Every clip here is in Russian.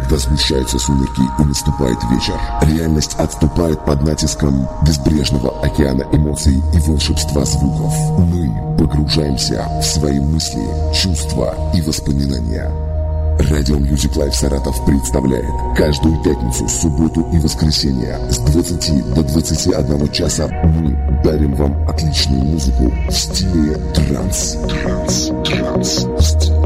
Когда сгущаются сумерки и наступает вечер, реальность отступает под натиском безбрежного океана эмоций и волшебства звуков. Мы погружаемся в свои мысли, чувства и воспоминания. Радио Music Life Саратов представляет каждую пятницу, субботу и воскресенье с 20 до 21 часа мы дарим вам отличную музыку в стиле транс. Транс, транс, В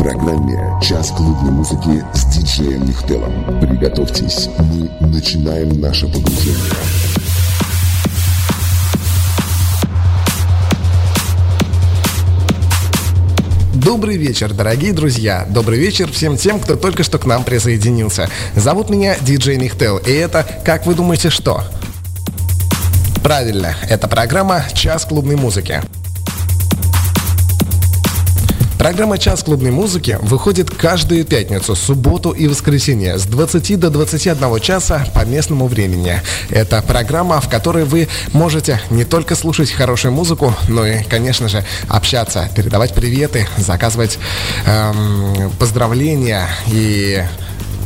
программе «Час клубной музыки» с диджеем Нихтелом. Приготовьтесь, мы начинаем наше погружение. Добрый вечер, дорогие друзья. Добрый вечер всем тем, кто только что к нам присоединился. Зовут меня Диджей Нихтел, и это, как вы думаете, что? Правильно, это программа «Час клубной музыки». Программа «Час клубной музыки» выходит каждую пятницу, субботу и воскресенье с 20 до 21 часа по местному времени. Это программа, в которой вы можете не только слушать хорошую музыку, но и, конечно же, общаться, передавать приветы, заказывать эм, поздравления и,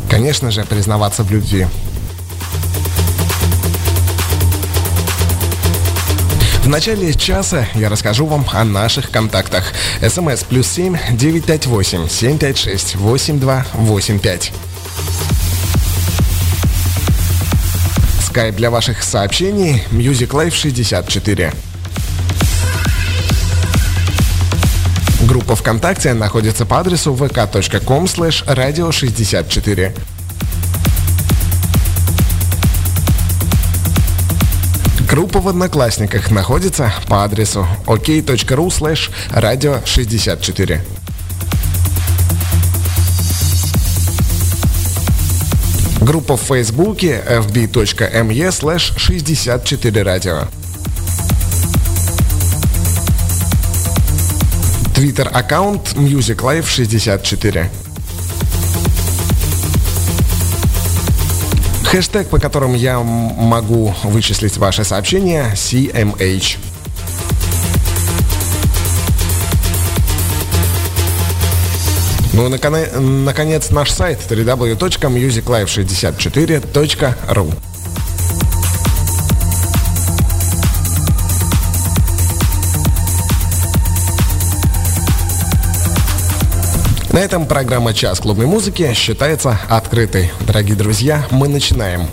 конечно же, признаваться в любви. В начале часа я расскажу вам о наших контактах. СМС плюс 7 958 756 8285. Скайп для ваших сообщений Music Life 64. Группа ВКонтакте находится по адресу vk.com slash radio 64. Группа в Одноклассниках находится по адресу ok.ru slash radio 64. Группа в Фейсбуке fb.me slash 64 радио. Твиттер аккаунт Music Life 64. Хэштег, по которому я могу вычислить ваше сообщение CMH. Ну наконец наш сайт www.musiclife64.ru На этом программа «Час клубной музыки» считается открытой. Дорогие друзья, мы начинаем.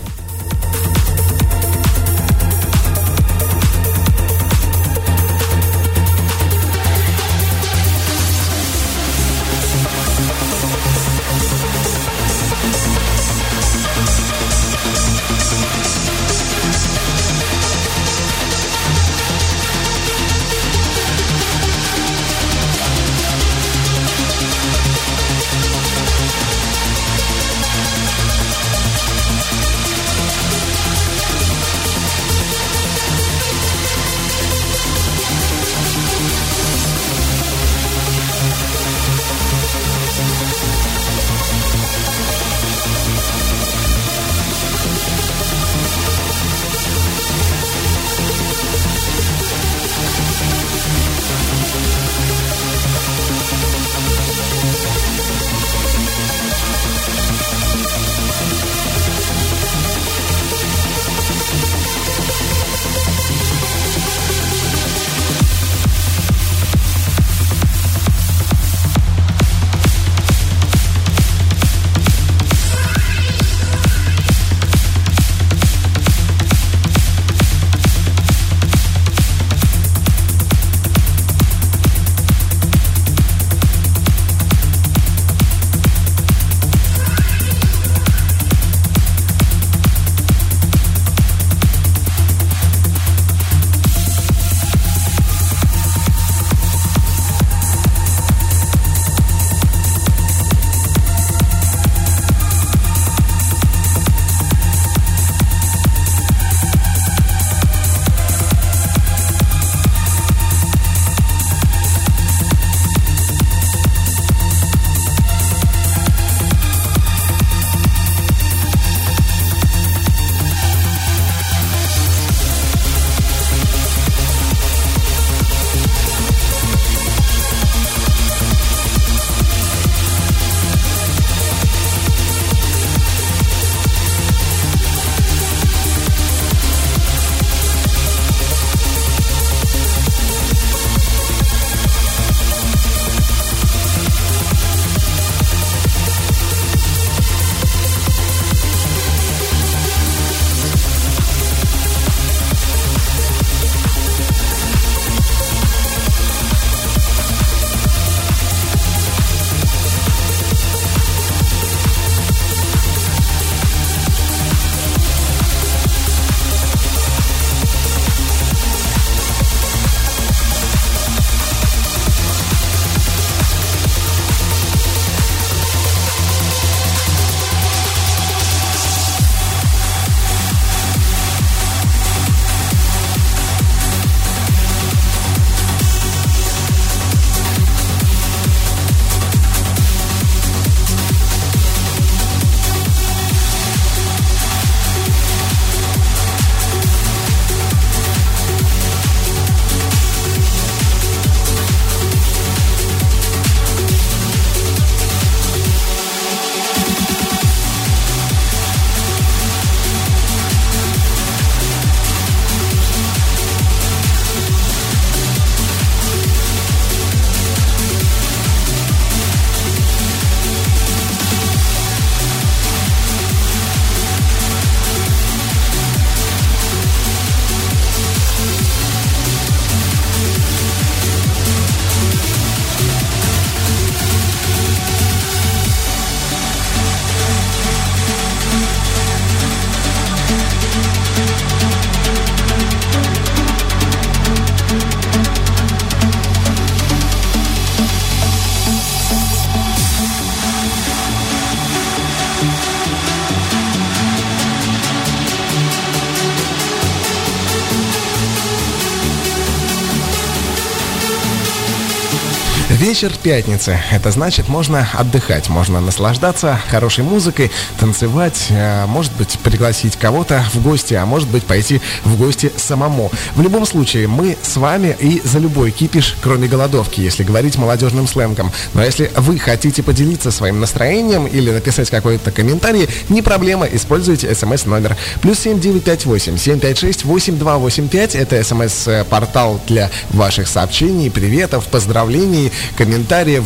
Вечер пятницы. Это значит, можно отдыхать, можно наслаждаться хорошей музыкой, танцевать, э, может быть, пригласить кого-то в гости, а может быть, пойти в гости самому. В любом случае, мы с вами и за любой кипиш, кроме голодовки, если говорить молодежным сленгом. Но если вы хотите поделиться своим настроением или написать какой-то комментарий, не проблема, используйте смс-номер. Плюс семь девять пять восемь семь пять шесть восемь два восемь пять. Это смс-портал для ваших сообщений, приветов, поздравлений, комментариев,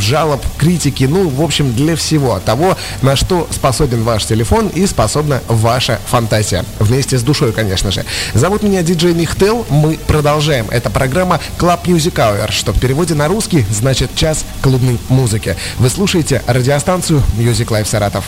жалоб, критики, ну, в общем, для всего того, на что способен ваш телефон и способна ваша фантазия. Вместе с душой, конечно же. Зовут меня диджей Михтел. Мы продолжаем. Это программа Club Music Hour, что в переводе на русский значит час клубной музыки. Вы слушаете радиостанцию Music Life Саратов.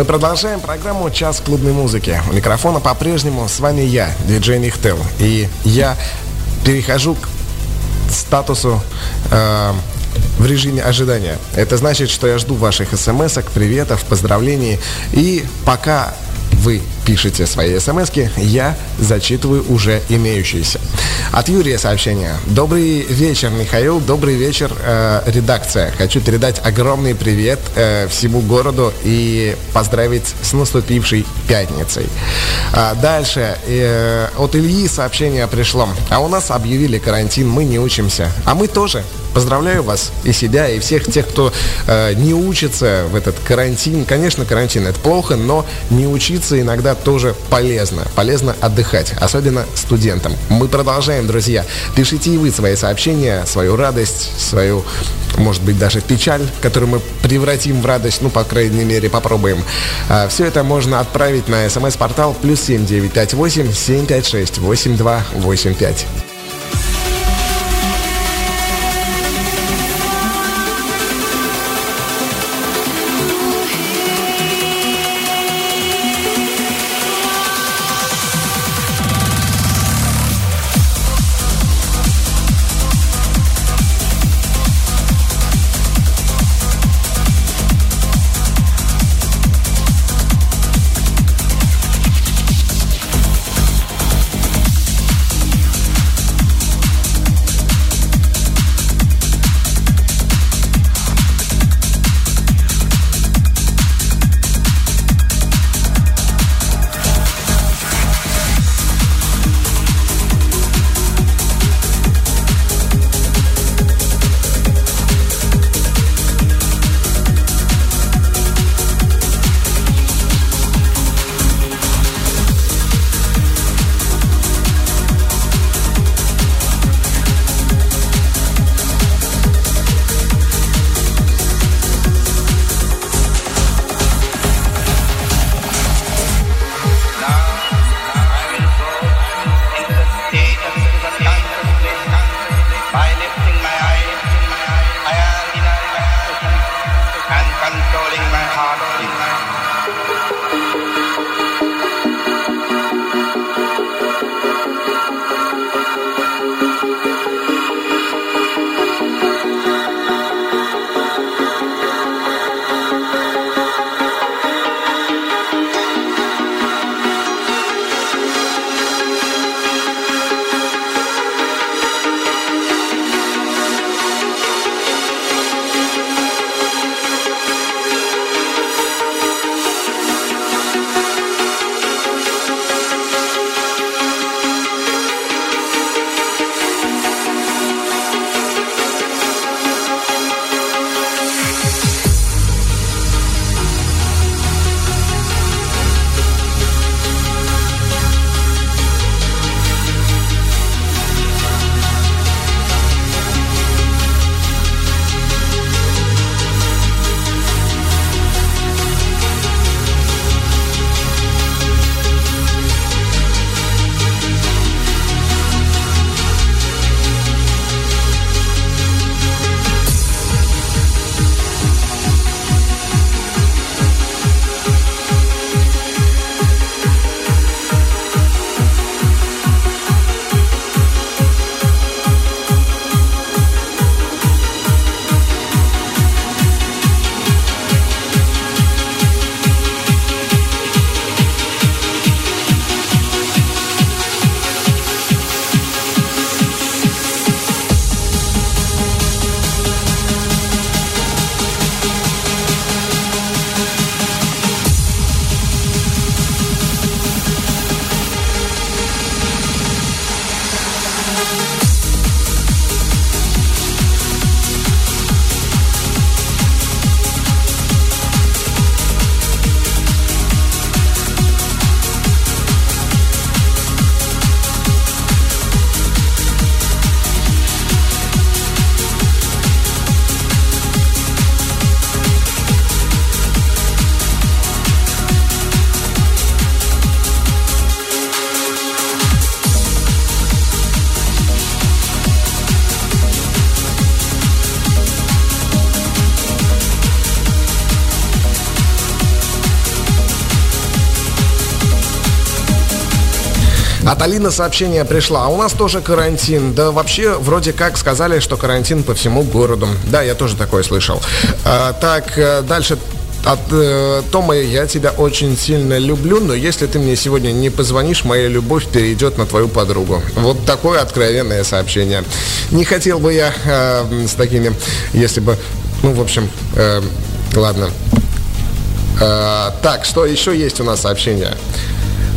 Мы продолжаем программу «Час клубной музыки». У микрофона по-прежнему с вами я, диджей Нихтел. И я перехожу к статусу э, в режиме ожидания. Это значит, что я жду ваших смс приветов, поздравлений. И пока вы пишете свои смс я зачитываю уже имеющиеся. От Юрия сообщение. Добрый вечер, Михаил. Добрый вечер, э, редакция. Хочу передать огромный привет э, всему городу и поздравить с наступившей пятницей. А дальше. Э, от Ильи сообщение пришло. А у нас объявили карантин, мы не учимся. А мы тоже. Поздравляю вас и себя, и всех тех, кто э, не учится в этот карантин. Конечно, карантин это плохо, но не учиться иногда тоже полезно. Полезно отдыхать, особенно студентам. Мы продолжаем, друзья. Пишите и вы свои сообщения, свою радость, свою, может быть, даже печаль, которую мы превратим в радость, ну, по крайней мере, попробуем. А, э, все это можно отправить на смс-портал плюс 7958 756 8285. От Алины сообщение пришло. А у нас тоже карантин. Да вообще, вроде как сказали, что карантин по всему городу. Да, я тоже такое слышал. А, так, э, дальше от э, Тома я тебя очень сильно люблю, но если ты мне сегодня не позвонишь, моя любовь перейдет на твою подругу. Вот такое откровенное сообщение. Не хотел бы я э, с такими, если бы, ну, в общем, э, ладно. Э, так, что еще есть у нас сообщение?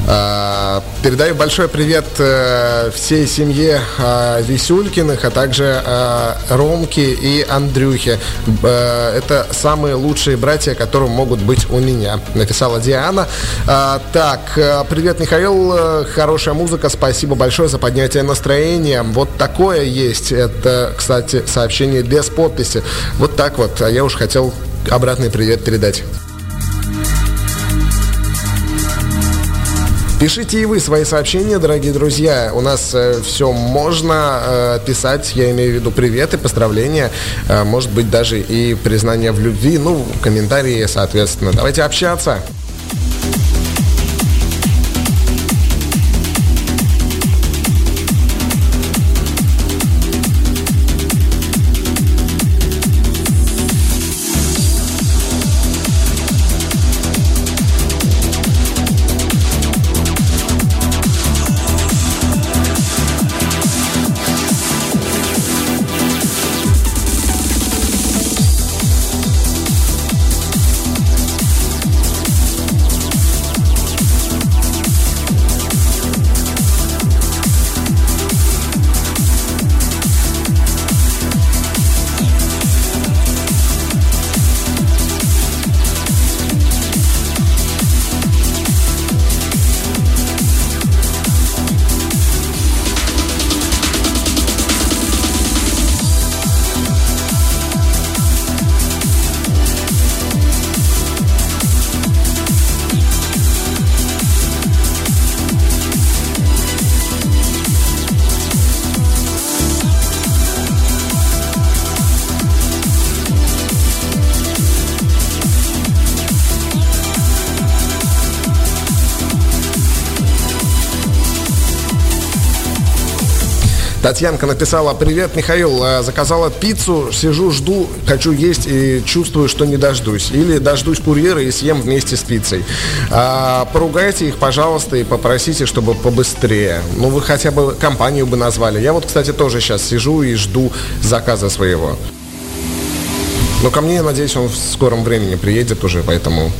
А, передаю большой привет э, всей семье а, Висюлькиных, а также а, Ромке и Андрюхе. Это самые лучшие братья, которые могут быть у меня, написала Диана. Так, э, привет, Михаил. Хорошая музыка. Спасибо большое за поднятие настроения. Вот такое есть. Это, кстати, сообщение без подписи. Вот так вот. Я уж хотел обратный привет передать. Пишите и вы свои сообщения, дорогие друзья. У нас э, все можно э, писать, я имею в виду приветы, поздравления, э, может быть даже и признание в любви, ну, комментарии, соответственно. Давайте общаться. Татьянка написала, привет, Михаил, э, заказала пиццу, сижу, жду, хочу есть и чувствую, что не дождусь. Или дождусь курьера и съем вместе с пиццей. А, поругайте их, пожалуйста, и попросите, чтобы побыстрее. Ну, вы хотя бы компанию бы назвали. Я вот, кстати, тоже сейчас сижу и жду заказа своего. Но ко мне, я надеюсь, он в скором времени приедет уже, поэтому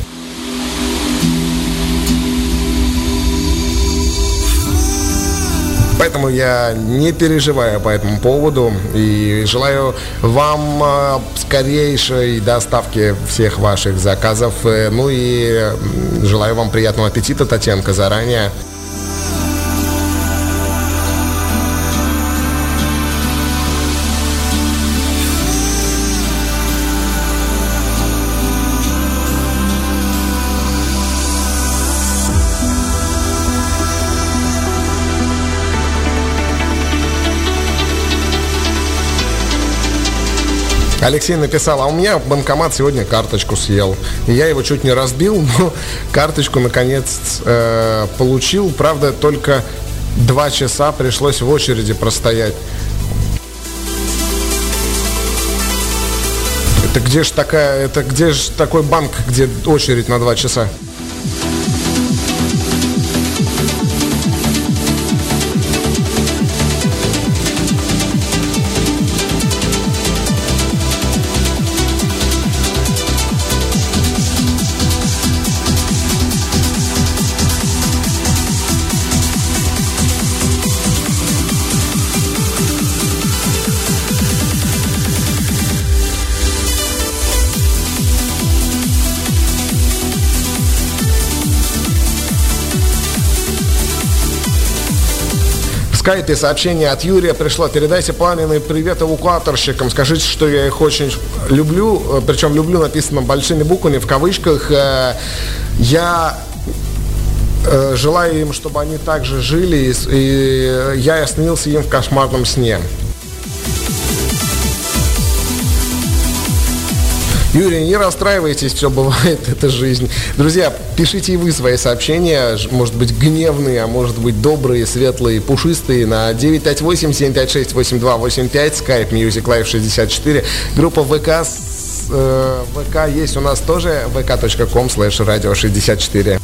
Поэтому я не переживаю по этому поводу и желаю вам э, скорейшей доставки всех ваших заказов. Э, ну и желаю вам приятного аппетита, Татьянка, заранее. Алексей написал, а у меня банкомат сегодня карточку съел. Я его чуть не разбил, но карточку наконец э, получил. Правда, только два часа пришлось в очереди простоять. Это где же такая, это где же такой банк, где очередь на два часа? Скайпе сообщение от Юрия пришло. Передайте пламенный привет эвакуаторщикам. Скажите, что я их очень люблю. Э, Причем люблю написано большими буквами, в кавычках. Э, я э, желаю им, чтобы они также жили, и я снился им в кошмарном сне. Юрий, не расстраивайтесь, все бывает, это жизнь. Друзья, пишите и вы свои сообщения, может быть гневные, а может быть добрые, светлые, пушистые на 958-756-8285, skype Music Live 64, группа ВК э, ВК есть у нас тоже vk.com slash radio 64.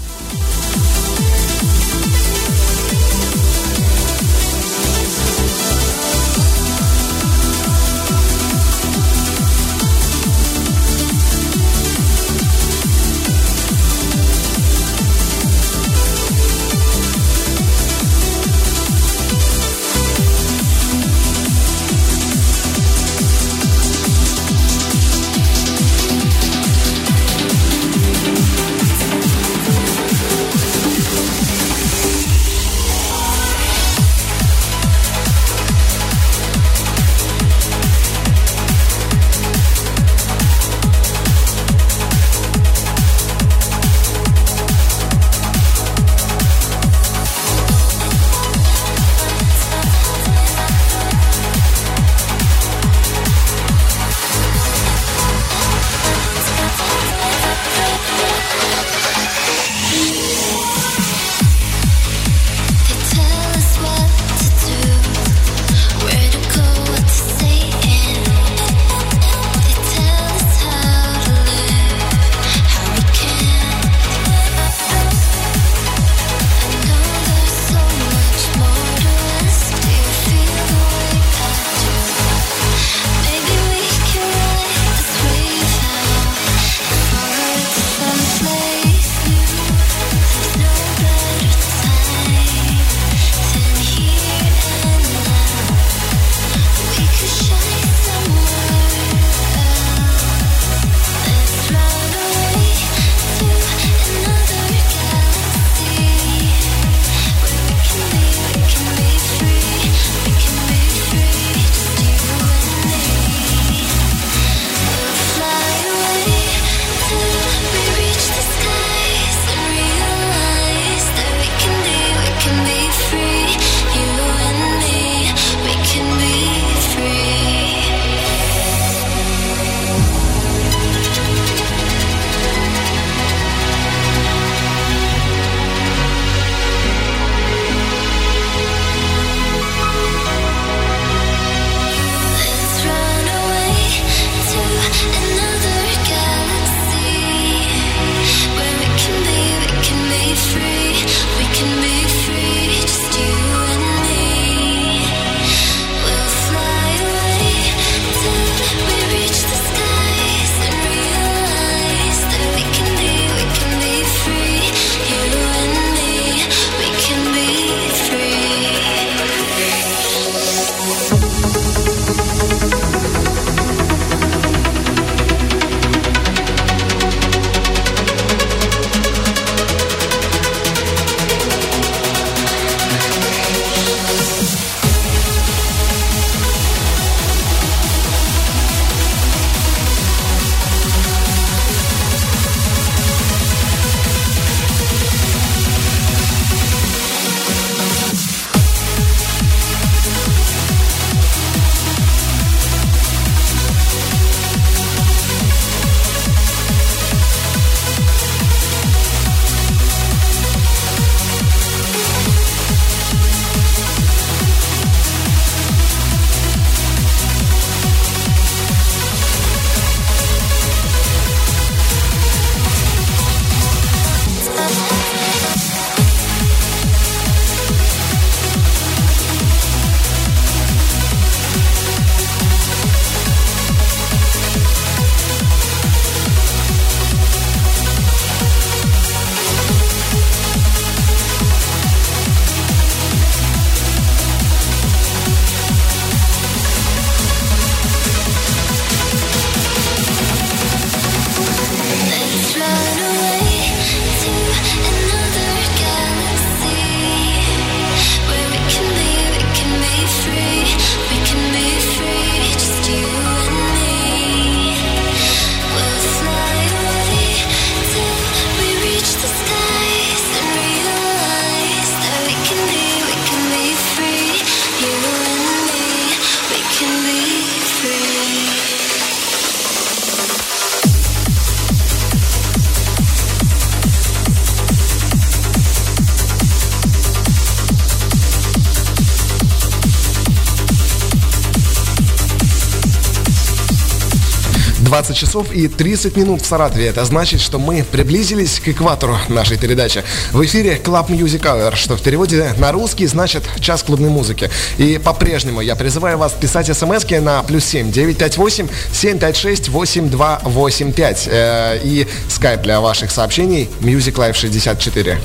20 часов и 30 минут в Саратове. Это значит, что мы приблизились к экватору нашей передачи. В эфире Club Music Hour, что в переводе на русский значит час клубной музыки. И по-прежнему я призываю вас писать смс на плюс 7 958 756 8285. Э, и скайп для ваших сообщений Music Live 64.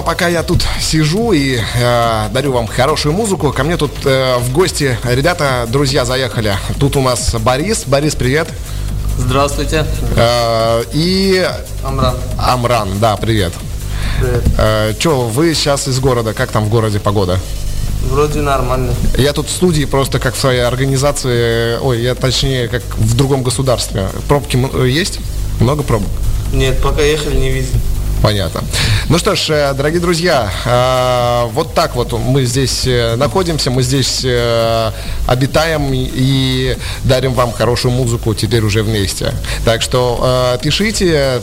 А пока я тут сижу и э, дарю вам хорошую музыку, ко мне тут э, в гости ребята, друзья заехали. Тут у нас Борис. Борис, привет. Здравствуйте. Э, и Амран. Амран, да, привет. Привет. Э, Че, вы сейчас из города? Как там в городе погода? Вроде нормально. Я тут в студии просто как в своей организации, ой, я точнее как в другом государстве. Пробки есть? Много пробок? Нет, пока ехали, не видел. Понятно. Ну что ж, э, дорогие друзья, э, вот так вот мы здесь э, находимся, мы здесь обитаем и- дарим вам хорошую музыку теперь уже вместе. Так что пишите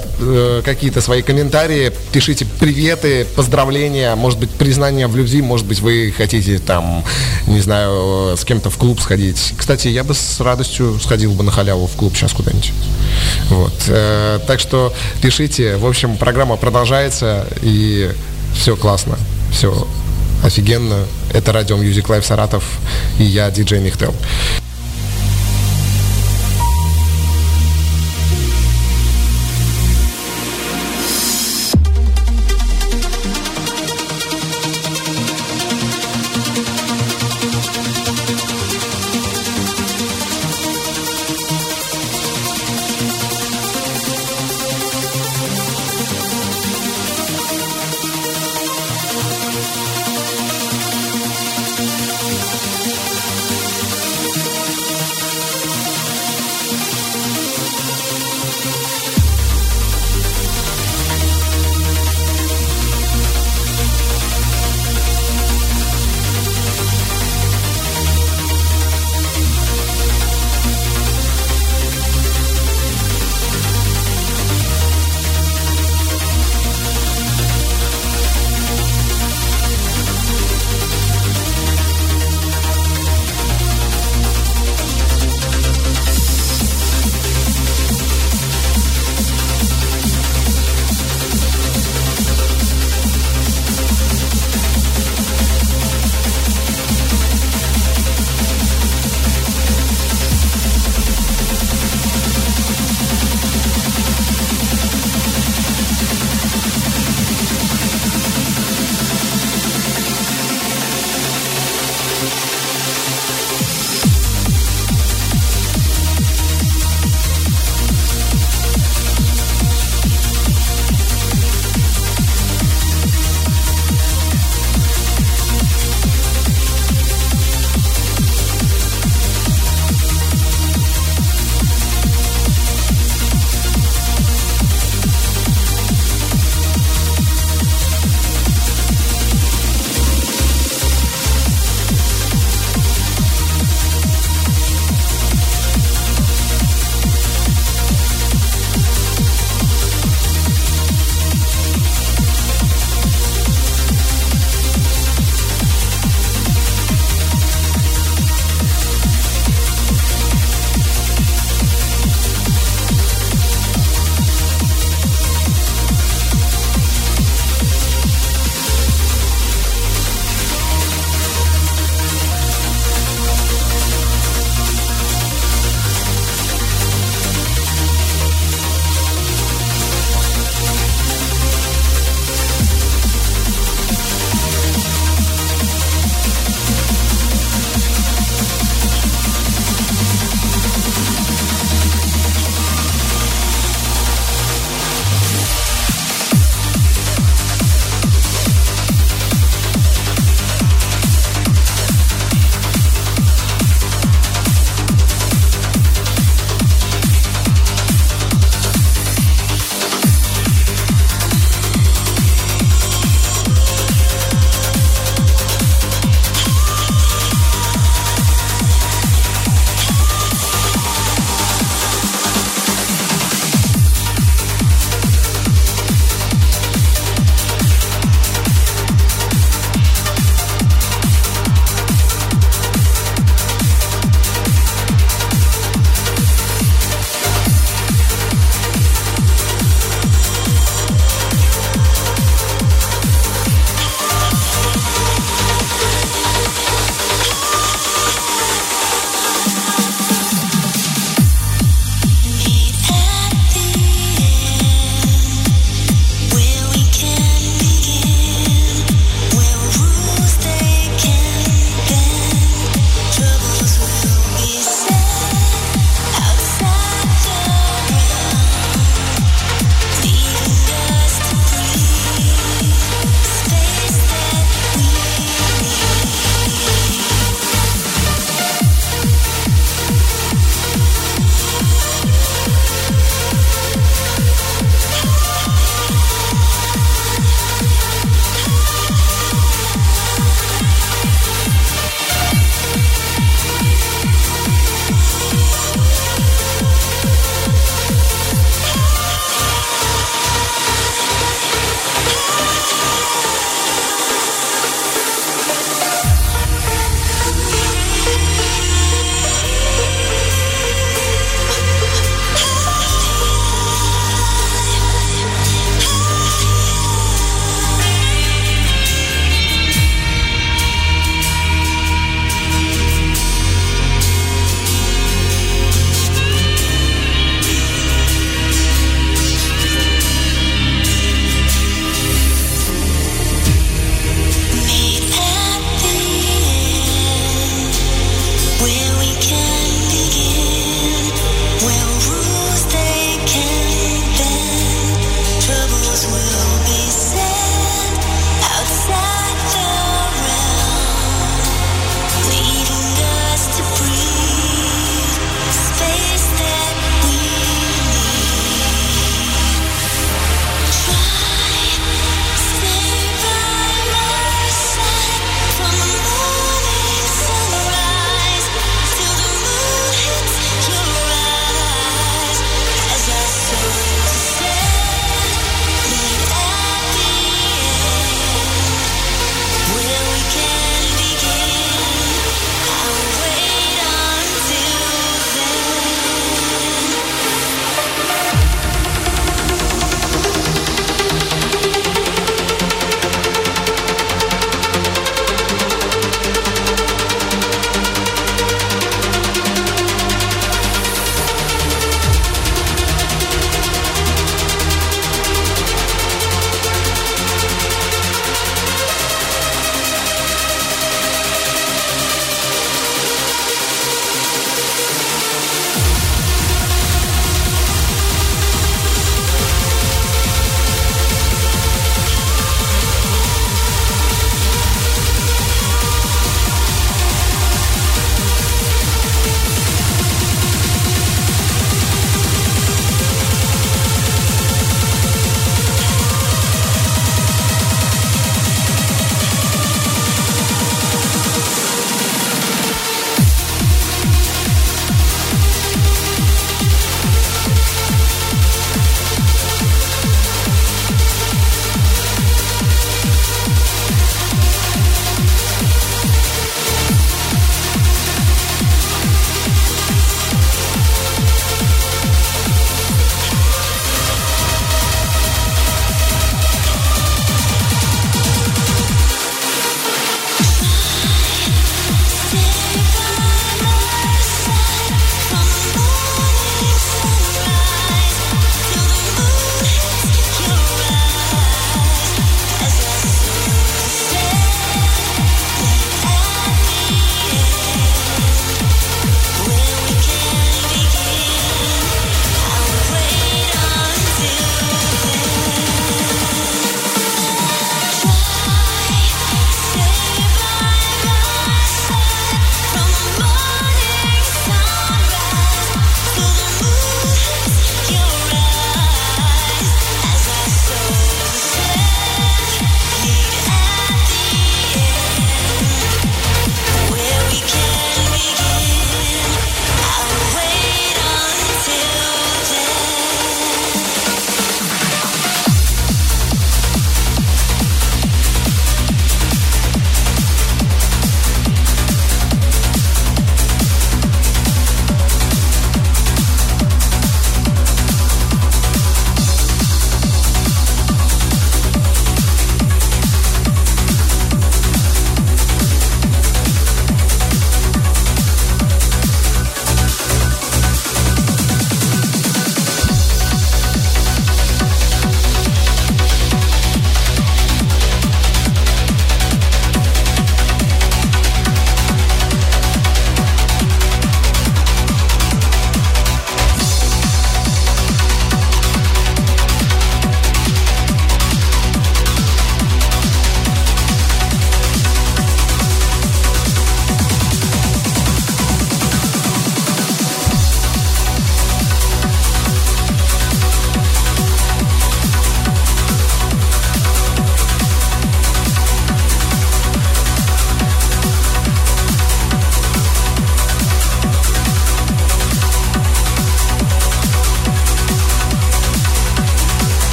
какие-то свои комментарии, пишите приветы, поздравления, может быть, признание в любви, может быть, вы хотите там, не знаю, с кем-то в клуб сходить. Кстати, я бы с радостью сходил бы на халяву в клуб сейчас куда-нибудь. Вот. Так что пишите. В общем, программа продолжается, и все классно, все офигенно. Это радио Music Live Саратов, и я, диджей Михтел.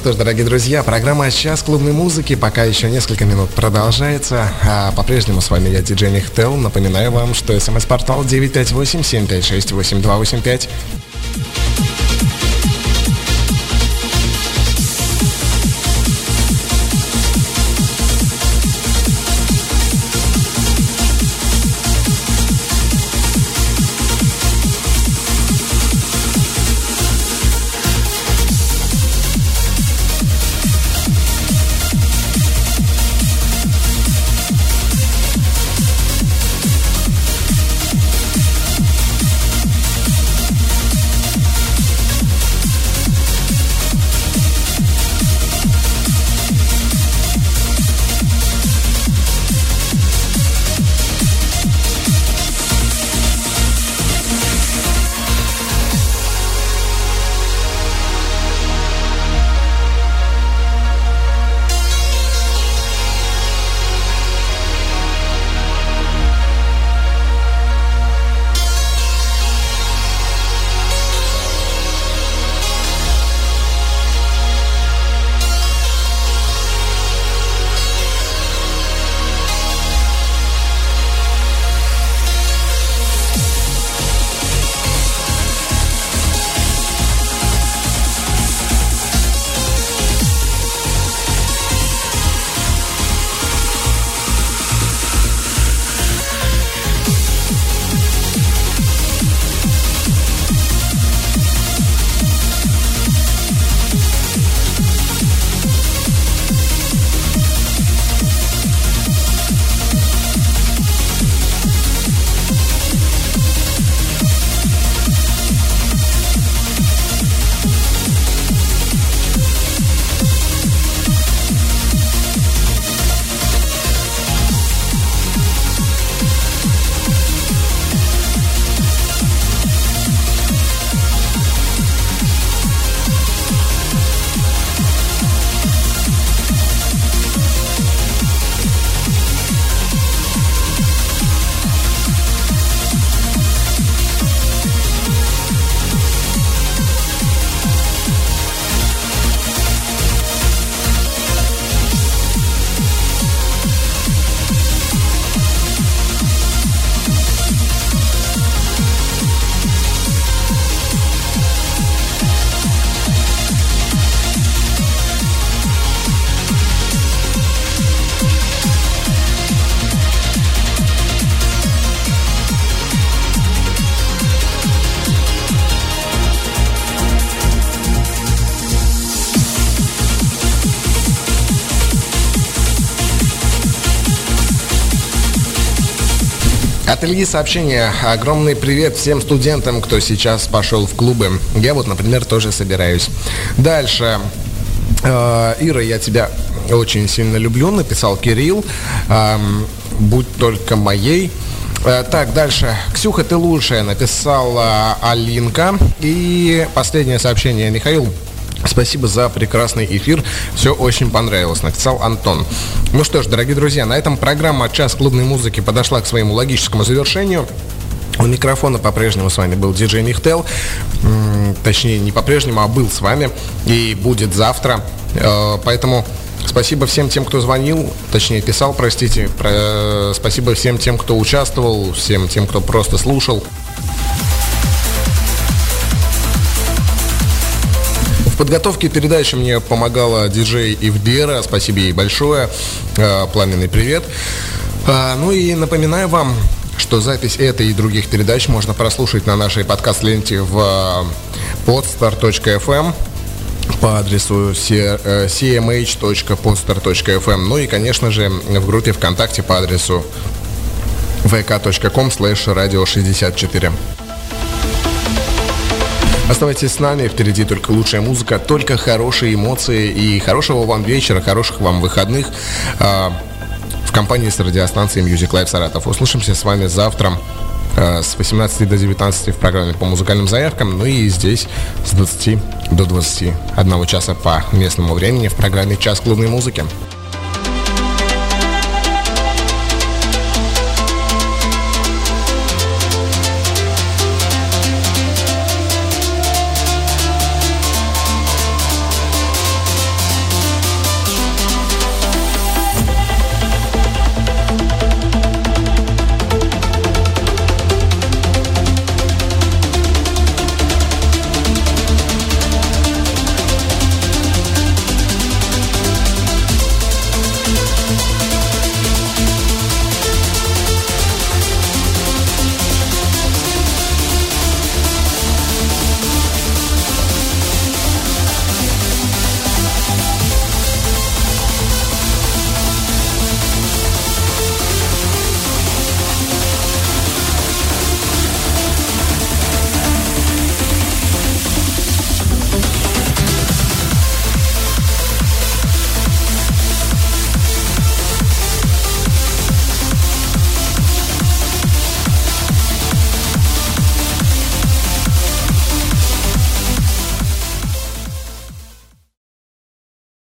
Что ж, дорогие друзья, программа «Час клубной музыки» пока еще несколько минут продолжается. А по-прежнему с вами я, диджей Нихтел. Напоминаю вам, что смс-портал 958-756-8285. От Ильи сообщение. Огромный привет всем студентам, кто сейчас пошел в клубы. Я вот, например, тоже собираюсь. Дальше. Э, Ира, я тебя очень сильно люблю, написал Кирилл. Будь только моей. Э, так, дальше. Ксюха, ты лучшая, написала Алинка. И последнее сообщение. Михаил, Спасибо за прекрасный эфир. Все очень понравилось, написал Антон. Ну что ж, дорогие друзья, на этом программа «Час клубной музыки» подошла к своему логическому завершению. У микрофона по-прежнему с вами был диджей Нихтел. Точнее, не по-прежнему, а был с вами. И будет завтра. Э, поэтому Спасибо всем тем, кто звонил, точнее писал, простите. Про... Спасибо всем тем, кто участвовал, всем тем, кто просто слушал. Подготовке передачи мне помогала диджей Ивдера. Спасибо ей большое. Э, пламенный привет. А, ну и напоминаю вам, что запись этой и других передач можно прослушать на нашей подкаст-ленте в podstar.fm по адресу cmh.podstar.fm Ну и, конечно же, в группе ВКонтакте по адресу vk.com slash radio 64. Оставайтесь с нами, впереди только лучшая музыка, только хорошие эмоции и хорошего вам вечера, хороших вам выходных э, в компании с радиостанцией Music Live Саратов. Услышимся с вами завтра э, с 18 до 19 в программе по музыкальным заявкам, ну и здесь с 20 до 21 часа по местному времени в программе «Час клубной музыки».